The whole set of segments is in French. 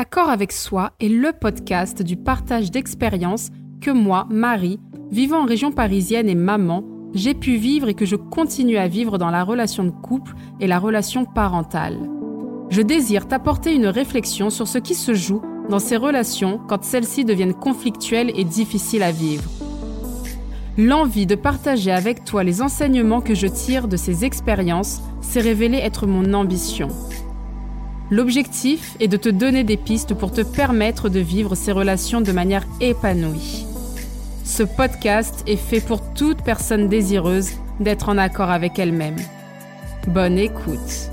Accord avec soi est le podcast du partage d'expériences que moi, Marie, vivant en région parisienne et maman, j'ai pu vivre et que je continue à vivre dans la relation de couple et la relation parentale. Je désire t'apporter une réflexion sur ce qui se joue dans ces relations quand celles-ci deviennent conflictuelles et difficiles à vivre. L'envie de partager avec toi les enseignements que je tire de ces expériences s'est révélée être mon ambition. L'objectif est de te donner des pistes pour te permettre de vivre ces relations de manière épanouie. Ce podcast est fait pour toute personne désireuse d'être en accord avec elle-même. Bonne écoute.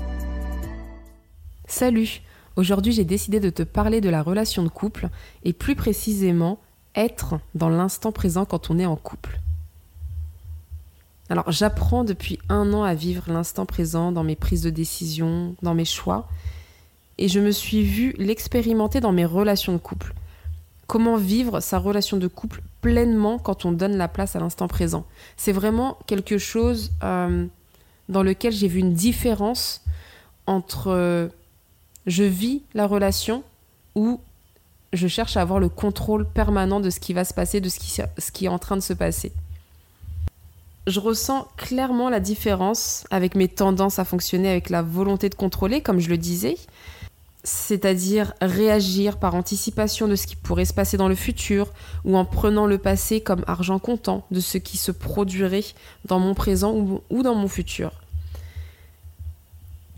Salut, aujourd'hui j'ai décidé de te parler de la relation de couple et plus précisément être dans l'instant présent quand on est en couple. Alors j'apprends depuis un an à vivre l'instant présent dans mes prises de décision, dans mes choix, et je me suis vue l'expérimenter dans mes relations de couple. Comment vivre sa relation de couple pleinement quand on donne la place à l'instant présent? C'est vraiment quelque chose euh, dans lequel j'ai vu une différence entre euh, je vis la relation ou je cherche à avoir le contrôle permanent de ce qui va se passer, de ce qui, ce qui est en train de se passer. Je ressens clairement la différence avec mes tendances à fonctionner avec la volonté de contrôler, comme je le disais, c'est-à-dire réagir par anticipation de ce qui pourrait se passer dans le futur ou en prenant le passé comme argent comptant de ce qui se produirait dans mon présent ou, dans mon futur.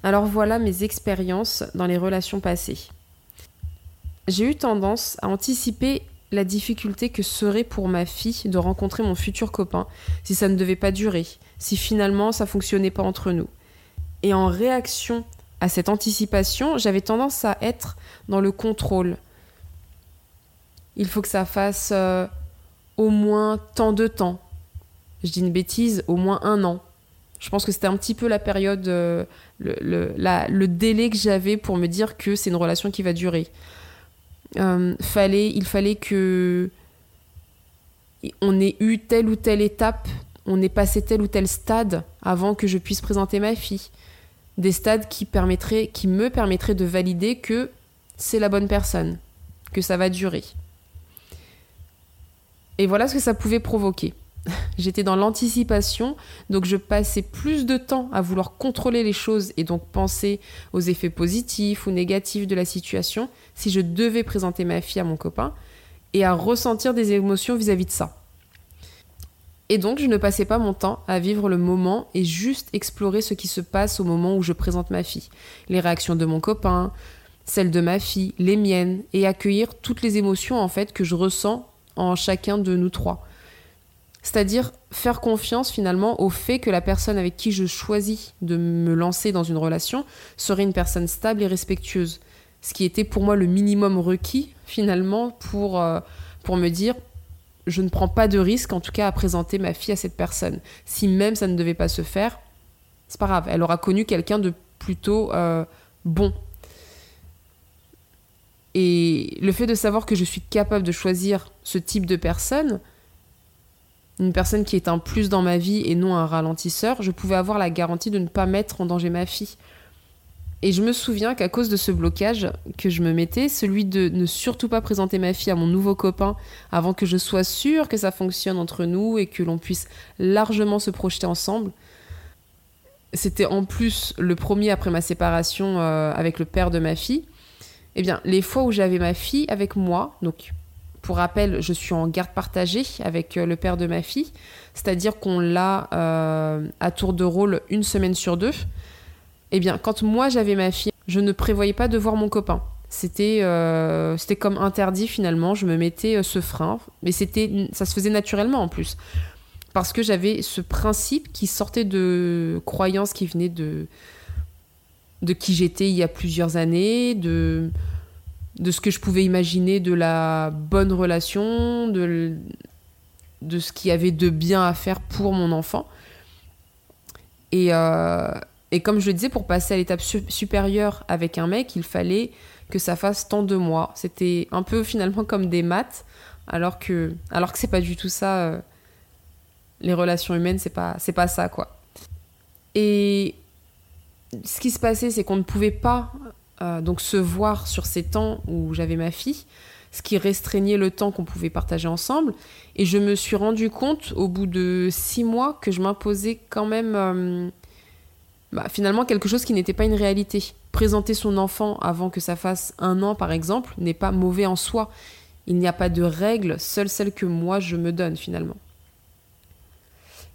Alors voilà mes expériences dans les relations passées. J'ai eu tendance à anticiper la difficulté que serait pour ma fille de rencontrer mon futur copain si ça ne devait pas durer, si finalement ça fonctionnait pas entre nous. Et en réaction à cette anticipation, j'avais tendance à être dans le contrôle. Il faut que ça fasse euh, au moins tant de temps. Je dis une bêtise, au moins un an. Je pense que c'était un petit peu la période, euh, le, délai que j'avais pour me dire que c'est une relation qui va durer. Euh, il fallait que on ait eu telle ou telle étape, on ait passé tel ou tel stade avant que je puisse présenter ma fille des stades qui, me permettraient de valider que c'est la bonne personne, que ça va durer. Et voilà ce que ça pouvait provoquer. J'étais dans l'anticipation, donc je passais plus de temps à vouloir contrôler les choses et donc penser aux effets positifs ou négatifs de la situation si je devais présenter ma fille à mon copain et à ressentir des émotions vis-à-vis -vis de ça. Et donc, je ne passais pas mon temps à vivre le moment et juste explorer ce qui se passe au moment où je présente ma fille. Les réactions de mon copain, celles de ma fille, les miennes, et accueillir toutes les émotions en fait que je ressens en chacun de nous trois. C'est-à-dire faire confiance finalement au fait que la personne avec qui je choisis de me lancer dans une relation serait une personne stable et respectueuse. Ce qui était pour moi le minimum requis finalement pour, euh, pour me dire je ne prends pas de risque, en tout cas, à présenter ma fille à cette personne. Si même ça ne devait pas se faire, c'est pas grave. Elle aura connu quelqu'un de plutôt euh, bon. Et le fait de savoir que je suis capable de choisir ce type de personne, une personne qui est un plus dans ma vie et non un ralentisseur, je pouvais avoir la garantie de ne pas mettre en danger ma fille. Et je me souviens qu'à cause de ce blocage que je me mettais, celui de ne surtout pas présenter ma fille à mon nouveau copain avant que je sois sûre que ça fonctionne entre nous et que l'on puisse largement se projeter ensemble, c'était en plus le premier après ma séparation euh, avec le père de ma fille. Eh bien, les fois où j'avais ma fille avec moi, donc pour rappel, je suis en garde partagée avec euh, le père de ma fille, c'est-à-dire qu'on l'a euh, à tour de rôle une semaine sur deux. Eh bien, quand moi j'avais ma fille, je ne prévoyais pas de voir mon copain. C'était euh, comme interdit finalement, je me mettais euh, ce frein, mais ça se faisait naturellement en plus. Parce que j'avais ce principe qui sortait de croyances qui venaient de, qui j'étais il y a plusieurs années, de, ce que je pouvais imaginer de la bonne relation, de, de ce qu'il y avait de bien à faire pour mon enfant. Et, euh, et comme je le disais, pour passer à l'étape supérieure avec un mec, il fallait que ça fasse tant de mois. C'était un peu finalement comme des maths, alors que, alors que c'est pas du tout ça. Euh, les relations humaines, c'est pas, pas ça, quoi. Et ce qui se passait, c'est qu'on ne pouvait pas euh, donc se voir sur ces temps où j'avais ma fille, ce qui restreignait le temps qu'on pouvait partager ensemble. Et je me suis rendu compte au bout de six mois que je m'imposais quand même euh, bah, finalement quelque chose qui n'était pas une réalité. Présenter son enfant avant que ça fasse un an par exemple n'est pas mauvais en soi. Il n'y a pas de règles, seule celle que moi je me donne finalement.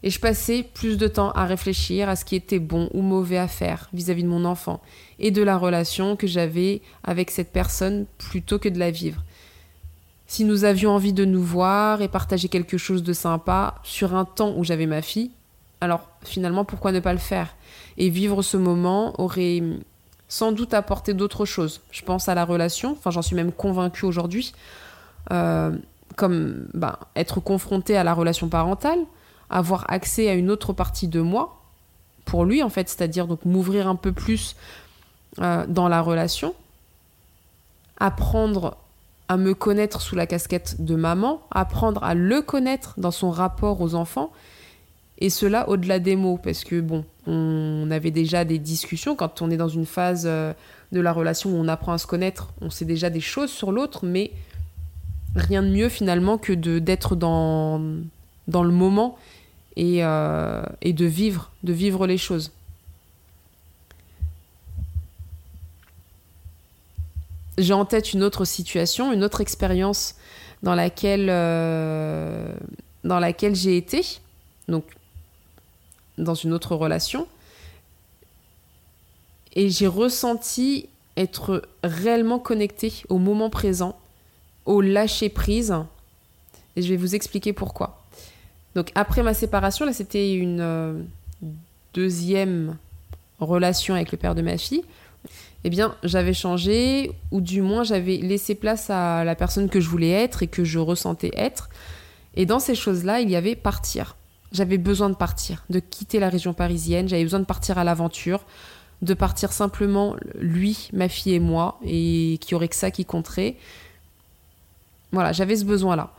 Et je passais plus de temps à réfléchir à ce qui était bon ou mauvais à faire vis-à-vis de mon enfant et de la relation que j'avais avec cette personne plutôt que de la vivre. Si nous avions envie de nous voir et partager quelque chose de sympa sur un temps où j'avais ma fille, alors finalement pourquoi ne pas le faire? Et vivre ce moment aurait sans doute apporté d'autres choses. Je pense à la relation, enfin j'en suis même convaincue aujourd'hui, euh, comme bah, être confronté à la relation parentale, avoir accès à une autre partie de moi pour lui en fait, c'est-à-dire donc m'ouvrir un peu plus euh, dans la relation, apprendre à me connaître sous la casquette de maman, apprendre à le connaître dans son rapport aux enfants, et cela au-delà des mots, parce que bon, on avait déjà des discussions quand on est dans une phase euh, de la relation où on apprend à se connaître, on sait déjà des choses sur l'autre, mais rien de mieux finalement que de d'être dans, dans le moment et, euh, et de vivre, de vivre les choses. J'ai en tête une autre situation, une autre expérience dans laquelle, euh, dans laquelle j'ai été, donc dans une autre relation, et j'ai ressenti être réellement connecté au moment présent, au lâcher prise, et je vais vous expliquer pourquoi. Donc après ma séparation, là c'était une euh, deuxième relation avec le père de ma fille. Eh bien, j'avais changé, ou du moins j'avais laissé place à la personne que je voulais être et que je ressentais être. Et dans ces choses-là, il y avait partir. J'avais besoin de partir, de quitter la région parisienne, j'avais besoin de partir à l'aventure, de partir simplement lui, ma fille et moi, et qu'il y aurait que ça qui compterait. Voilà, j'avais ce besoin-là.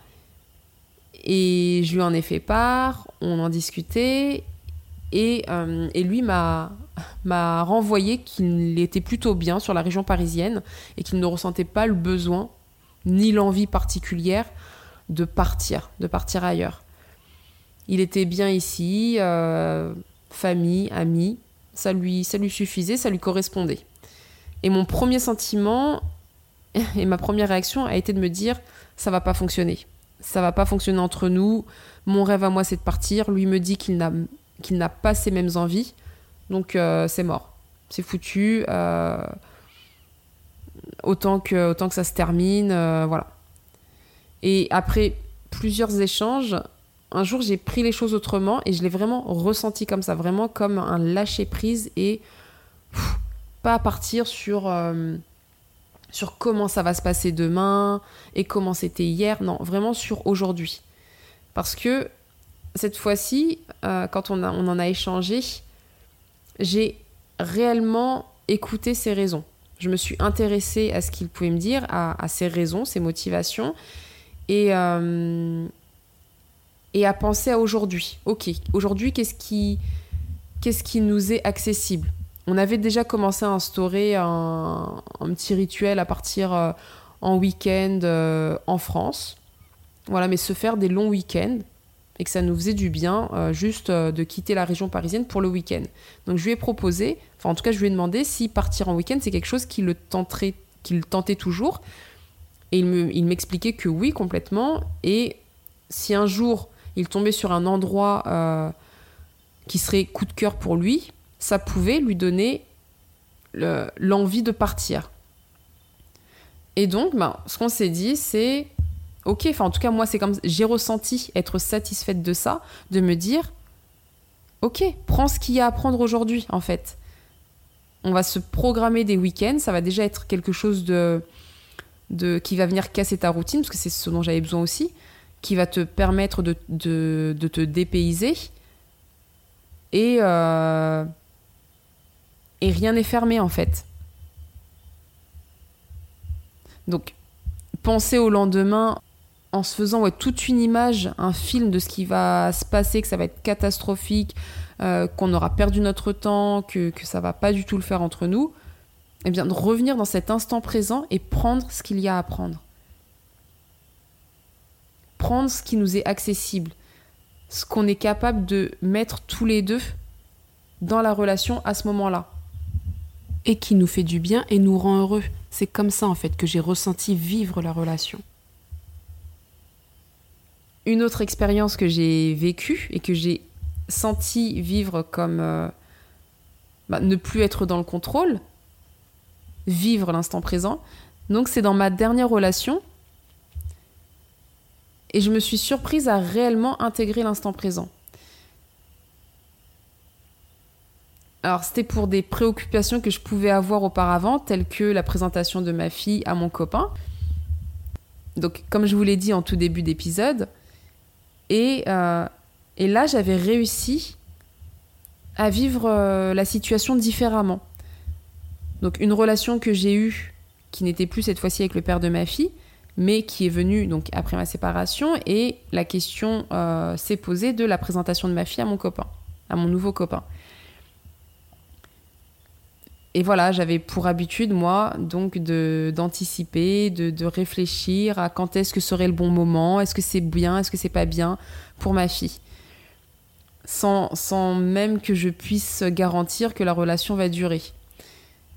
Et je lui en ai fait part, on en discutait, et, euh, et lui m'a renvoyé qu'il était plutôt bien sur la région parisienne et qu'il ne ressentait pas le besoin ni l'envie particulière de partir, de partir ailleurs. Il était bien ici, euh, famille, amis, ça lui, suffisait, ça lui correspondait. Et mon premier sentiment et ma première réaction a été de me dire ça va pas fonctionner ça va pas fonctionner entre nous. Mon rêve à moi, c'est de partir. Lui me dit qu'il n'a pas ces mêmes envies. Donc euh, c'est mort. C'est foutu. Euh, autant, que, ça se termine. Voilà. Et après plusieurs échanges, un jour j'ai pris les choses autrement et je l'ai vraiment ressenti comme ça. Vraiment comme un lâcher-prise et pas partir sur sur comment ça va se passer demain et comment c'était hier, non, vraiment sur aujourd'hui. Parce que cette fois-ci, euh, quand on, on en a échangé, j'ai réellement écouté ses raisons. Je me suis intéressée à ce qu'il pouvait me dire, à, ses raisons, ses motivations, et, euh, et à penser à aujourd'hui. Ok, aujourd'hui, qu'est-ce qui, qu'est-ce qui nous est accessible? On avait déjà commencé à instaurer un, petit rituel à partir euh, en week-end euh, en France. Voilà, mais se faire des longs week-ends et que ça nous faisait du bien euh, juste de quitter la région parisienne pour le week-end. Donc je lui ai proposé, enfin en tout cas je lui ai demandé si partir en week-end c'est quelque chose qui le qu'il tentait toujours. Et il m'expliquait que oui complètement. Et si un jour il tombait sur un endroit qui serait coup de cœur pour lui, ça pouvait lui donner l'envie de partir. Et donc, ben, ce qu'on s'est dit, c'est ok, enfin en tout cas moi c'est comme j'ai ressenti être satisfaite de ça, de me dire ok, prends ce qu'il y a à prendre aujourd'hui en fait. On va se programmer des week-ends, ça va déjà être quelque chose de, de qui va venir casser ta routine parce que c'est ce dont j'avais besoin aussi, qui va te permettre de, te dépayser et euh, et rien n'est fermé en fait. Donc, penser au lendemain en se faisant toute une image, un film de ce qui va se passer, que ça va être catastrophique, euh, qu'on aura perdu notre temps, que, que ça va pas du tout le faire entre nous, eh bien, de revenir dans cet instant présent et prendre ce qu'il y a à prendre. Prendre ce qui nous est accessible, ce qu'on est capable de mettre tous les deux dans la relation à ce moment-là. Et qui nous fait du bien et nous rend heureux. C'est comme ça en fait que j'ai ressenti vivre la relation. Une autre expérience que j'ai vécue et que j'ai senti vivre comme euh, bah, ne plus être dans le contrôle, vivre l'instant présent. Donc c'est dans ma dernière relation et je me suis surprise à réellement intégrer l'instant présent. Alors c'était pour des préoccupations que je pouvais avoir auparavant, telles que la présentation de ma fille à mon copain. Donc comme je vous l'ai dit en tout début d'épisode, et, euh, là j'avais réussi à vivre euh, la situation différemment. Donc une relation que j'ai eue, qui n'était plus cette fois-ci avec le père de ma fille, mais qui est venue donc après ma séparation, et la question euh, s'est posée de la présentation de ma fille à mon copain, à mon nouveau copain. Et voilà, j'avais pour habitude, moi, donc d'anticiper, de, réfléchir à quand est-ce que serait le bon moment, est-ce que c'est bien, est-ce que c'est pas bien pour ma fille sans, même que je puisse garantir que la relation va durer.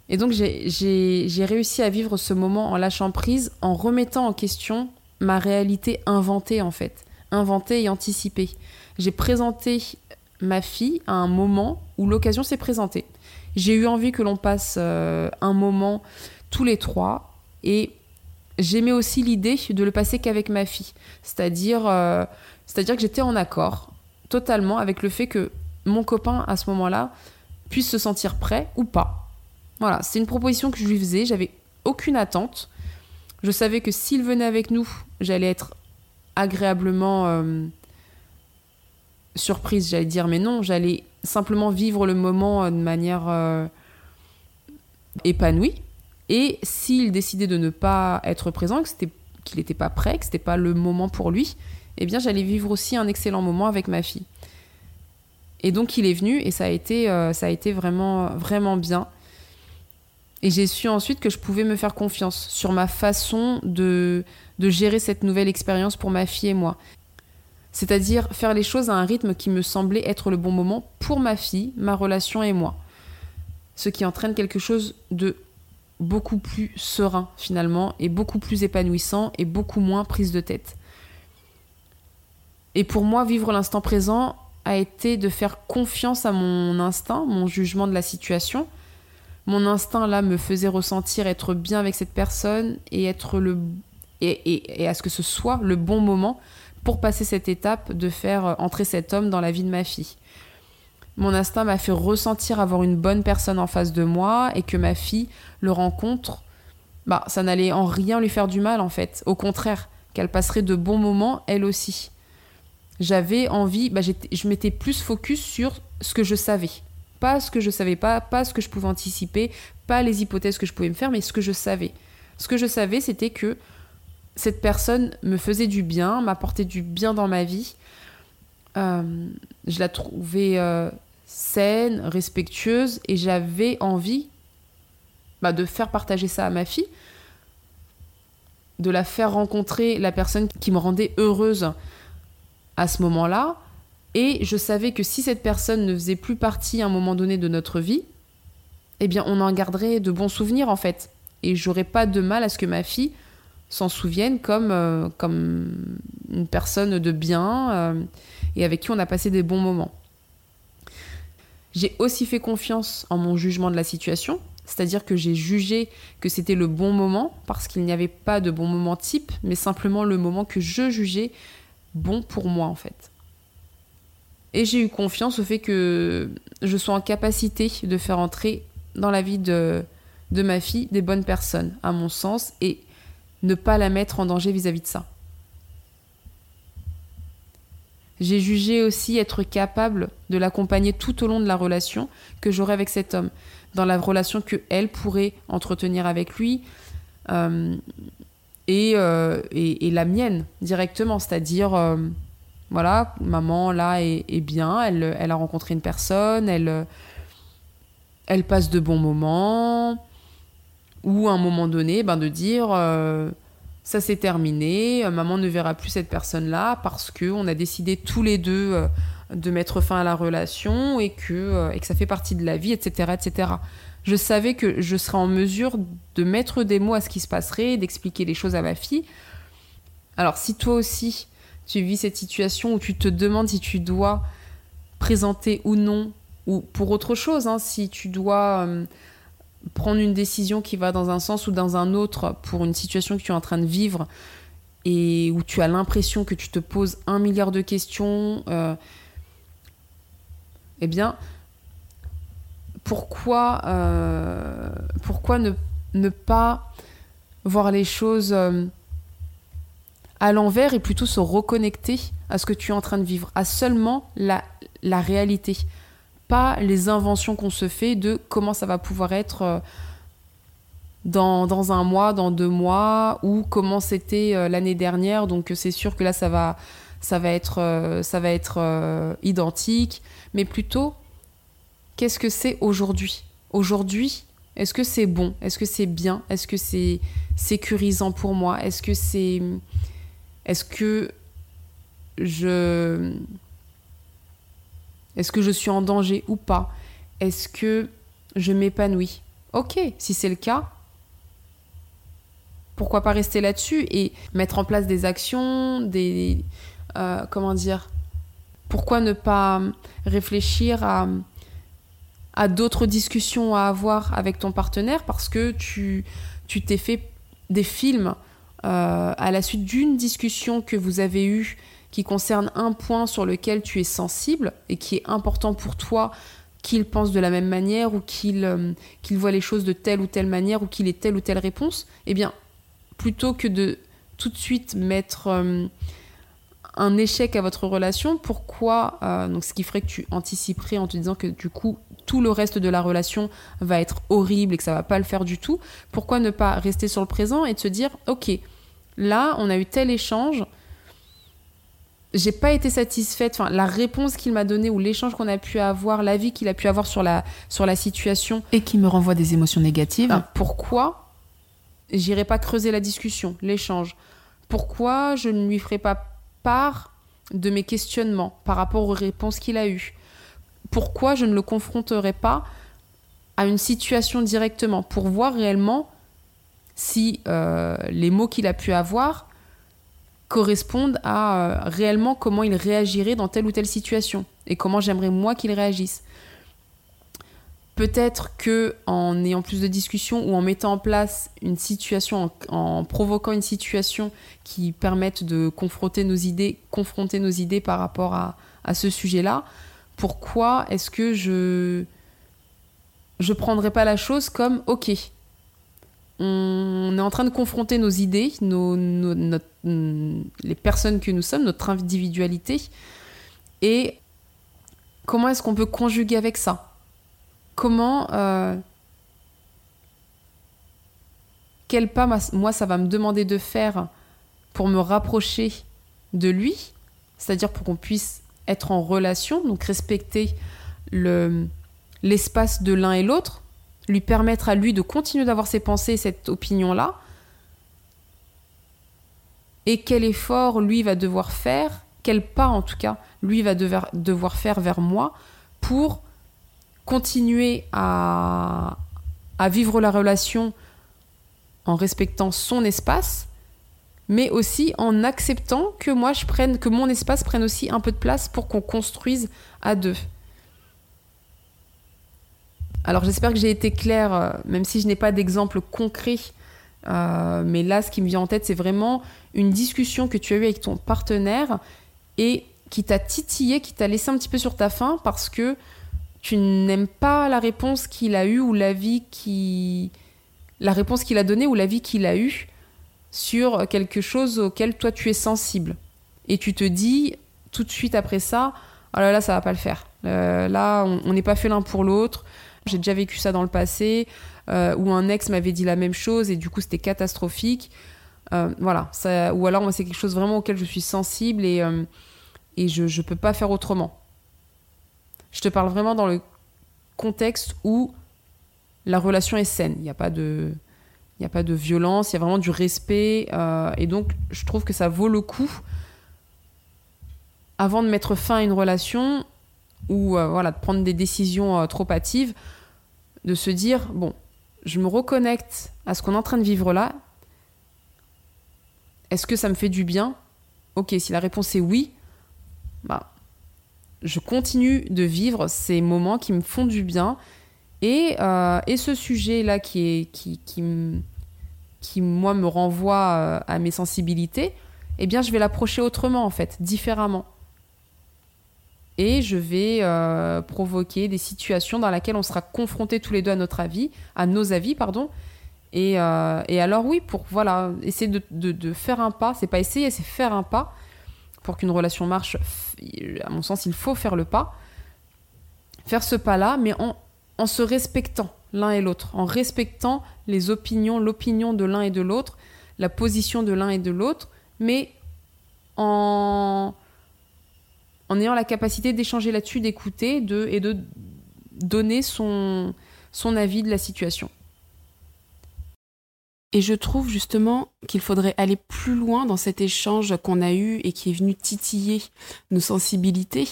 Et donc j'ai réussi à vivre ce moment en lâchant prise, en remettant en question ma réalité inventée en fait, inventée et anticipée. J'ai présenté ma fille à un moment où l'occasion s'est présentée. J'ai eu envie que l'on passe euh, un moment tous les trois et j'aimais aussi l'idée de le passer qu'avec ma fille. C'est-à-dire euh, c'est-à-dire que j'étais en accord totalement avec le fait que mon copain, à ce moment-là, puisse se sentir prêt ou pas. Voilà, c'est une proposition que je lui faisais, j'avais aucune attente. Je savais que s'il venait avec nous, j'allais être agréablement euh, surprise, j'allais dire, mais non, j'allais simplement vivre le moment euh, de manière euh, épanouie. Et s'il décidait de ne pas être présent, qu'il n'était pas prêt, que ce n'était pas le moment pour lui, eh bien j'allais vivre aussi un excellent moment avec ma fille. Et donc il est venu et ça a été, ça a été vraiment, vraiment bien. Et j'ai su ensuite que je pouvais me faire confiance sur ma façon de, de gérer cette nouvelle expérience pour ma fille et moi. C'est-à-dire faire les choses à un rythme qui me semblait être le bon moment pour ma fille, ma relation et moi. Ce qui entraîne quelque chose de beaucoup plus serein finalement et beaucoup plus épanouissant et beaucoup moins prise de tête. Et pour moi, vivre l'instant présent a été de faire confiance à mon instinct, mon jugement de la situation. Mon instinct là me faisait ressentir être bien avec cette personne et être le et, à ce que ce soit le bon moment pour passer cette étape de faire entrer cet homme dans la vie de ma fille. Mon instinct m'a fait ressentir avoir une bonne personne en face de moi et que ma fille le rencontre, bah ça n'allait en rien lui faire du mal en fait. Au contraire, qu'elle passerait de bons moments elle aussi j'avais envie, bah, je m'étais plus focus sur ce que je savais. Pas ce que je savais pas, pas ce que je pouvais anticiper, pas les hypothèses que je pouvais me faire, mais ce que je savais. Ce que je savais, c'était que cette personne me faisait du bien, m'apportait du bien dans ma vie. Euh, je la trouvais euh, saine, respectueuse, et j'avais envie bah, de faire partager ça à ma fille, de la faire rencontrer la personne qui me rendait heureuse à ce moment-là. Et je savais que si cette personne ne faisait plus partie à un moment donné de notre vie, eh bien, on en garderait de bons souvenirs en fait. Et j'aurais pas de mal à ce que ma fille s'en souvienne comme, euh, comme une personne de bien euh, et avec qui on a passé des bons moments. J'ai aussi fait confiance en mon jugement de la situation, c'est-à-dire que j'ai jugé que c'était le bon moment parce qu'il n'y avait pas de bon moment type, mais simplement le moment que je jugeais bon pour moi en fait. Et j'ai eu confiance au fait que je sois en capacité de faire entrer dans la vie de, ma fille des bonnes personnes, à mon sens, et ne pas la mettre en danger vis-à-vis de ça. J'ai jugé aussi être capable de l'accompagner tout au long de la relation que j'aurai avec cet homme, dans la relation que elle pourrait entretenir avec lui, euh, euh, et, et, la mienne directement. C'est-à-dire, euh, voilà, maman là est, bien, elle, elle, a rencontré une personne, elle, elle passe de bons moments, Ou à un moment donné, ben, de dire euh, ça c'est terminé, euh, maman ne verra plus cette personne-là parce qu'on a décidé tous les deux euh, de mettre fin à la relation et que, et que ça fait partie de la vie, etc., etc. Je savais que je serais en mesure de mettre des mots à ce qui se passerait, d'expliquer les choses à ma fille. Alors si toi aussi tu vis cette situation où tu te demandes si tu dois présenter ou non, ou pour autre chose, hein, si tu dois euh, prendre une décision qui va dans un sens ou dans un autre pour une situation que tu es en train de vivre et où tu as l'impression que tu te poses un milliard de questions, euh, eh bien, pourquoi, euh, ne, pas voir les choses à l'envers et plutôt se reconnecter à ce que tu es en train de vivre, à seulement la, la réalité, pas les inventions qu'on se fait de comment ça va pouvoir être euh, dans, dans, un mois, dans deux mois, ou comment c'était euh, l'année dernière. Donc c'est sûr que là, ça va, ça va être, euh, ça va être identique, mais plutôt, qu'est-ce que c'est aujourd'hui? Aujourd'hui, est-ce que c'est bon? Est-ce que c'est bien? Est-ce que c'est sécurisant pour moi? Est-ce que c'est est-ce que je est-ce que je suis en danger ou pas? Est-ce que je m'épanouis? Ok, si c'est le cas, pourquoi pas rester là-dessus et mettre en place des actions, des euh, comment dire Pourquoi ne pas réfléchir à d'autres discussions à avoir avec ton partenaire parce que tu t'es fait des films euh, à la suite d'une discussion que vous avez eue qui concerne un point sur lequel tu es sensible et qui est important pour toi qu'il pense de la même manière ou qu'il euh, voit les choses de telle ou telle manière ou qu'il ait telle ou telle réponse, eh bien, plutôt que de tout de suite mettre euh, un échec à votre relation, pourquoi, donc ce qui ferait que tu anticiperais en te disant que du coup, tout le reste de la relation va être horrible et que ça va pas le faire du tout, pourquoi ne pas rester sur le présent et de se dire ok, là on a eu tel échange, j'ai pas été satisfaite, enfin la réponse qu'il m'a donnée ou l'échange qu'on a pu avoir, l'avis qu'il a pu avoir sur la, sur la situation. Et qui me renvoie des émotions négatives. Ben, pourquoi j'irai pas creuser la discussion, l'échange? Pourquoi je ne lui ferai pas part de mes questionnements par rapport aux réponses qu'il a eues pourquoi je ne le confronterai pas à une situation directement pour voir réellement si euh, les mots qu'il a pu avoir correspondent à euh, réellement comment il réagirait dans telle ou telle situation et comment j'aimerais moi qu'il réagisse. Peut-être que en ayant plus de discussions ou en mettant en place une situation, en, provoquant une situation qui permette de confronter nos idées, confronter nos idées par rapport à, ce sujet-là, pourquoi est-ce que je je prendrais pas la chose comme ok on est en train de confronter nos idées nos, les personnes que nous sommes notre individualité et comment est-ce qu'on peut conjuguer avec ça? Comment euh, quel pas moi ça va me demander de faire pour me rapprocher de lui c'est-à-dire pour qu'on puisse être en relation, donc respecter le, l'espace de l'un et l'autre, lui permettre à lui de continuer d'avoir ses pensées, cette opinion-là, et quel effort lui va devoir faire, quel pas en tout cas lui va devoir faire vers moi pour continuer à, à vivre la relation en respectant son espace mais aussi en acceptant que moi je prenne, que mon espace prenne aussi un peu de place pour qu'on construise à deux. Alors j'espère que j'ai été claire, euh, même si je n'ai pas d'exemple concret, euh, mais là ce qui me vient en tête c'est vraiment une discussion que tu as eue avec ton partenaire et qui t'a titillé, qui t'a laissé un petit peu sur ta faim parce que tu n'aimes pas la réponse qu'il a eue ou l'avis qui la réponse qu'il a donnée ou l'avis qu'il a eu sur quelque chose auquel toi tu es sensible. Et tu te dis tout de suite après ça, oh là là, ça va pas le faire. Euh, là, on n'est pas fait l'un pour l'autre. J'ai déjà vécu ça dans le passé, euh, où un ex m'avait dit la même chose et du coup c'était catastrophique. Euh, voilà, ça, ou alors c'est quelque chose vraiment auquel je suis sensible et, et je ne peux pas faire autrement. Je te parle vraiment dans le contexte où la relation est saine. Il n'y a pas de violence, il y a vraiment du respect. euh, et donc, je trouve que ça vaut le coup, avant de mettre fin à une relation ou euh, de prendre des décisions euh, trop hâtives, de se dire bon, je me reconnecte à ce qu'on est en train de vivre là. Est-ce que ça me fait du bien? Ok, si la réponse est oui, bah, je continue de vivre ces moments qui me font du bien. Et, euh, et ce sujet-là qui, qui, qui, qui, moi, me renvoie euh, à mes sensibilités, eh bien, je vais l'approcher autrement, en fait, différemment. Et je vais euh, provoquer des situations dans lesquelles on sera confrontés tous les deux à notre avis, à nos avis, pardon. Et, et alors oui, pour voilà, essayer de, de- de faire un pas, c'est pas essayer, c'est faire un pas. Pour qu'une relation marche, à mon sens, il faut faire le pas. Faire ce pas-là, mais en, en se respectant l'un et l'autre, en respectant les opinions, l'opinion de l'un et de l'autre, la position de l'un et de l'autre, mais en, en ayant la capacité d'échanger là-dessus, d'écouter de, et de donner son avis de la situation. Et je trouve justement qu'il faudrait aller plus loin dans cet échange qu'on a eu et qui est venu titiller nos sensibilités,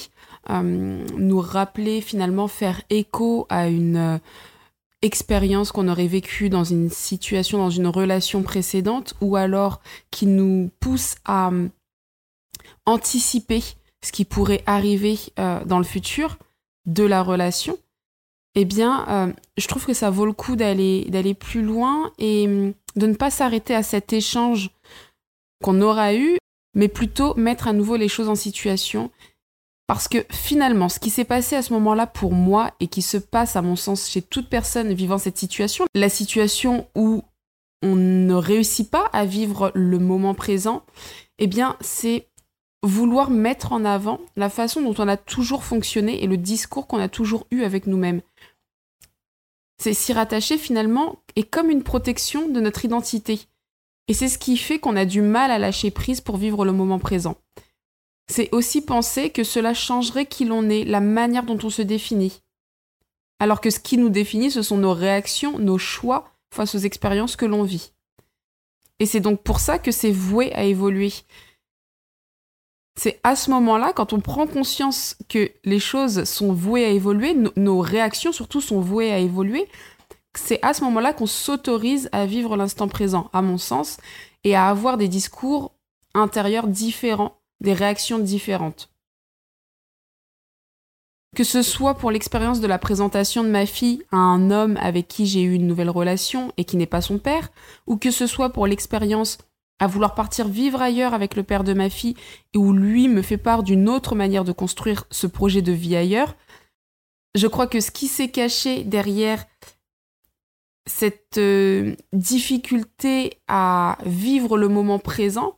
euh, nous rappeler finalement, faire écho à une euh, expérience qu'on aurait vécue dans une situation, dans une relation précédente, ou alors qui nous pousse à euh, anticiper ce qui pourrait arriver dans le futur de la relation. Eh bien, euh, je trouve que ça vaut le coup d'aller d'aller plus loin et hum, de ne pas s'arrêter à cet échange qu'on aura eu, mais plutôt mettre à nouveau les choses en situation. Parce que finalement, ce qui s'est passé à ce moment-là pour moi et qui se passe, à mon sens, chez toute personne vivant cette situation, la situation où on ne réussit pas à vivre le moment présent, eh bien, c'est vouloir mettre en avant la façon dont on a toujours fonctionné et le discours qu'on a toujours eu avec nous-mêmes. C'est s'y rattacher finalement et comme une protection de notre identité. Et c'est ce qui fait qu'on a du mal à lâcher prise pour vivre le moment présent. C'est aussi penser que cela changerait qui l'on est, la manière dont on se définit. Alors que ce qui nous définit, ce sont nos réactions, nos choix face aux expériences que l'on vit. Et c'est donc pour ça que c'est voué à évoluer. C'est à ce moment-là, quand on prend conscience que les choses sont vouées à évoluer, no- nos réactions surtout sont vouées à évoluer, c'est à ce moment-là qu'on s'autorise à vivre l'instant présent, à mon sens, et à avoir des discours intérieurs différents, des réactions différentes. Que ce soit pour l'expérience de la présentation de ma fille à un homme avec qui j'ai eu une nouvelle relation et qui n'est pas son père, ou que ce soit pour l'expérience à vouloir partir vivre ailleurs avec le père de ma fille et où lui me fait part d'une autre manière de construire ce projet de vie ailleurs, je crois que ce qui s'est caché derrière cette euh, difficulté à vivre le moment présent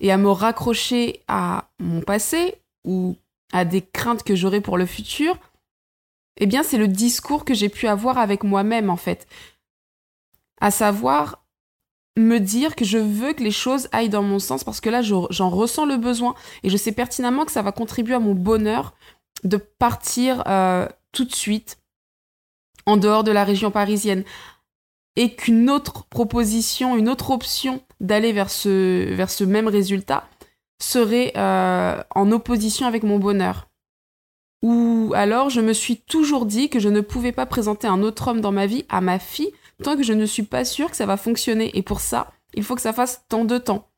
et à me raccrocher à mon passé ou à des craintes que j'aurais pour le futur, eh bien c'est le discours que j'ai pu avoir avec moi-même en fait. À savoir me dire que je veux que les choses aillent dans mon sens parce que là je- j'en ressens le besoin et je sais pertinemment que ça va contribuer à mon bonheur de partir euh, tout de suite en dehors de la région parisienne et qu'une autre proposition, une autre option d'aller vers ce, vers même résultat serait euh, en opposition avec mon bonheur. Ou alors je me suis toujours dit que je ne pouvais pas présenter un autre homme dans ma vie à ma fille tant que je ne suis pas sûre que ça va fonctionner. Et pour ça, il faut que ça fasse tant de temps.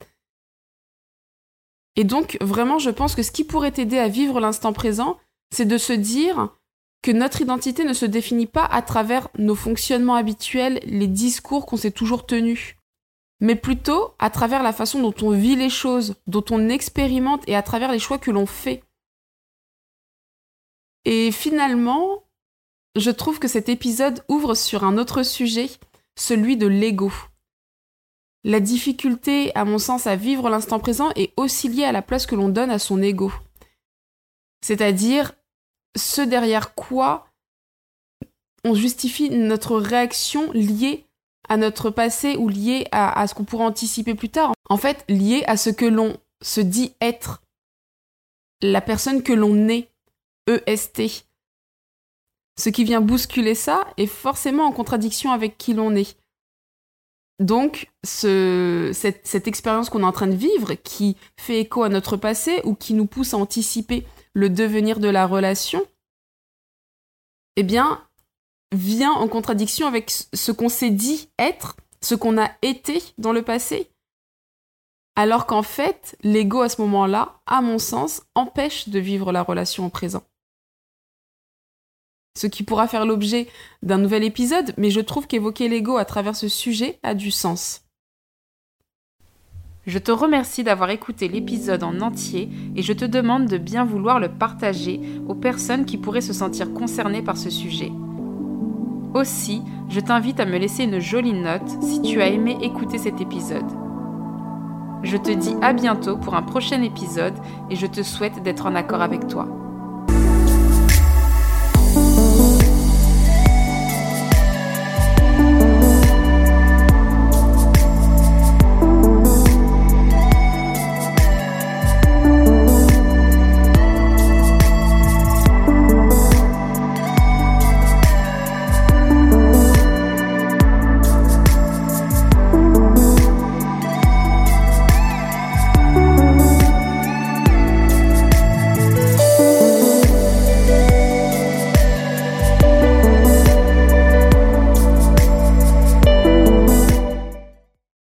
Et donc, vraiment, je pense que ce qui pourrait t'aider à vivre l'instant présent, c'est de se dire que notre identité ne se définit pas à travers nos fonctionnements habituels, les discours qu'on s'est toujours tenus, mais plutôt à travers la façon dont on vit les choses, dont on expérimente et à travers les choix que l'on fait. Et finalement, je trouve que cet épisode ouvre sur un autre sujet, celui de l'ego. La difficulté, à mon sens, à vivre l'instant présent est aussi liée à la place que l'on donne à son ego. C'est-à-dire ce derrière quoi on justifie notre réaction liée à notre passé ou liée à, ce qu'on pourrait anticiper plus tard. En fait, liée à ce que l'on se dit être, la personne que l'on est, EST. Ce qui vient bousculer ça est forcément en contradiction avec qui l'on est. Donc, cette, expérience qu'on est en train de vivre, qui fait écho à notre passé ou qui nous pousse à anticiper le devenir de la relation, eh bien, vient en contradiction avec ce qu'on s'est dit être, ce qu'on a été dans le passé. Alors qu'en fait, l'ego à ce moment-là, à mon sens, empêche de vivre la relation au présent. Ce qui pourra faire l'objet d'un nouvel épisode, mais je trouve qu'évoquer l'ego à travers ce sujet a du sens. Je te remercie d'avoir écouté l'épisode en entier et je te demande de bien vouloir le partager aux personnes qui pourraient se sentir concernées par ce sujet. Aussi, je t'invite à me laisser une jolie note si tu as aimé écouter cet épisode. Je te dis à bientôt pour un prochain épisode et je te souhaite d'être en accord avec toi.